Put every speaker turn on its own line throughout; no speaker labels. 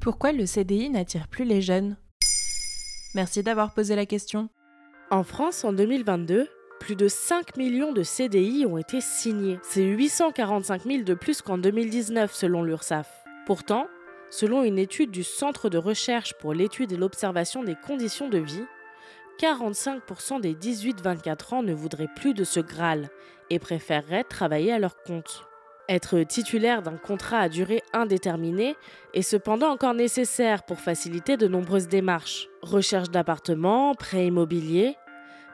Pourquoi le CDI n'attire plus les jeunes? Merci d'avoir posé la question.
En France, en 2022, plus de 5 millions de CDI ont été signés. C'est 845 000 de plus qu'en 2019 selon l'URSSAF. Pourtant, selon une étude du Centre de recherche pour l'étude et l'observation des conditions de vie, 45% des 18-24 ans ne voudraient plus de ce Graal et préféreraient travailler à leur compte. Être titulaire d'un contrat à durée indéterminée est cependant encore nécessaire pour faciliter de nombreuses démarches. Recherche d'appartement, prêt immobilier.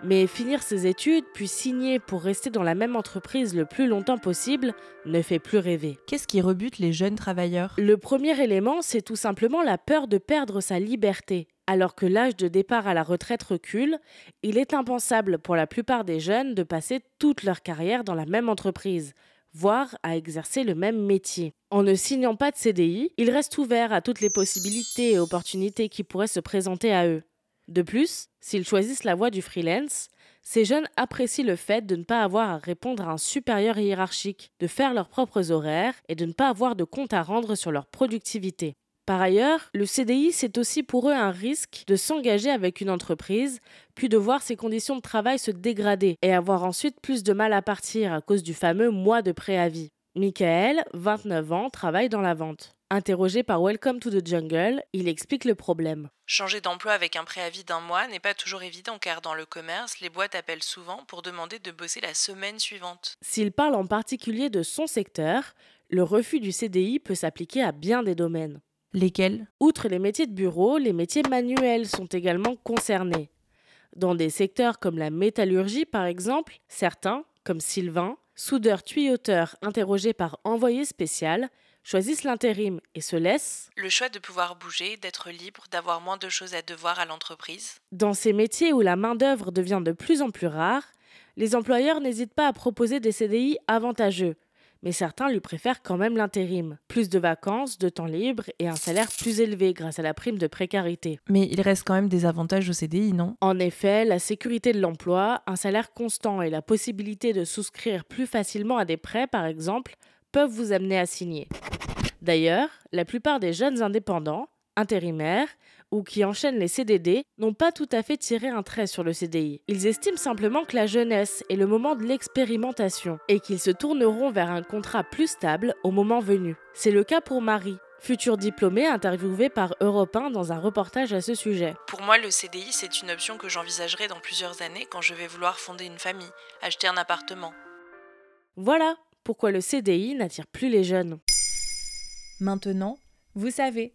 Mais finir ses études puis signer pour rester dans la même entreprise le plus longtemps possible ne fait plus rêver.
Qu'est-ce qui rebute les jeunes travailleurs?
Le premier élément, c'est tout simplement la peur de perdre sa liberté. Alors que l'âge de départ à la retraite recule, il est impensable pour la plupart des jeunes de passer toute leur carrière dans la même entreprise voire à exercer le même métier. En ne signant pas de CDI, ils restent ouverts à toutes les possibilités et opportunités qui pourraient se présenter à eux. De plus, s'ils choisissent la voie du freelance, ces jeunes apprécient le fait de ne pas avoir à répondre à un supérieur hiérarchique, de faire leurs propres horaires et de ne pas avoir de compte à rendre sur leur productivité. Par ailleurs, le CDI, c'est aussi pour eux un risque de s'engager avec une entreprise, puis de voir ses conditions de travail se dégrader et avoir ensuite plus de mal à partir à cause du fameux mois de préavis. Michael, 29 ans, travaille dans la vente. Interrogé par Welcome to the Jungle, il explique le problème.
Changer d'emploi avec un préavis d'un mois n'est pas toujours évident car dans le commerce, les boîtes appellent souvent pour demander de bosser la semaine suivante.
S'il parle en particulier de son secteur, le refus du CDI peut s'appliquer à bien des domaines.
Lesquels?
Outre les métiers de bureau, les métiers manuels sont également concernés. Dans des secteurs comme la métallurgie, par exemple, certains, comme Sylvain, soudeur tuyauteur interrogé par envoyé spécial, choisissent l'intérim et se laissent
Le choix de pouvoir bouger, d'être libre, d'avoir moins de choses à devoir à l'entreprise.
Dans ces métiers où la main-d'œuvre devient de plus en plus rare, les employeurs n'hésitent pas à proposer des CDI avantageux, mais certains lui préfèrent quand même l'intérim. Plus de vacances, de temps libre et un salaire plus élevé grâce à la prime de précarité.
Mais il reste quand même des avantages au CDI, non?
En effet, la sécurité de l'emploi, un salaire constant et la possibilité de souscrire plus facilement à des prêts, par exemple, peuvent vous amener à signer. D'ailleurs, la plupart des jeunes indépendants, intérimaires ou qui enchaînent les CDD n'ont pas tout à fait tiré un trait sur le CDI. Ils estiment simplement que la jeunesse est le moment de l'expérimentation et qu'ils se tourneront vers un contrat plus stable au moment venu. C'est le cas pour Marie, future diplômée interviewée par Europe 1 dans un reportage à ce sujet.
Pour moi, le CDI, c'est une option que j'envisagerai dans plusieurs années quand je vais vouloir fonder une famille, acheter un appartement.
Voilà pourquoi le CDI n'attire plus les jeunes.
Maintenant, vous savez.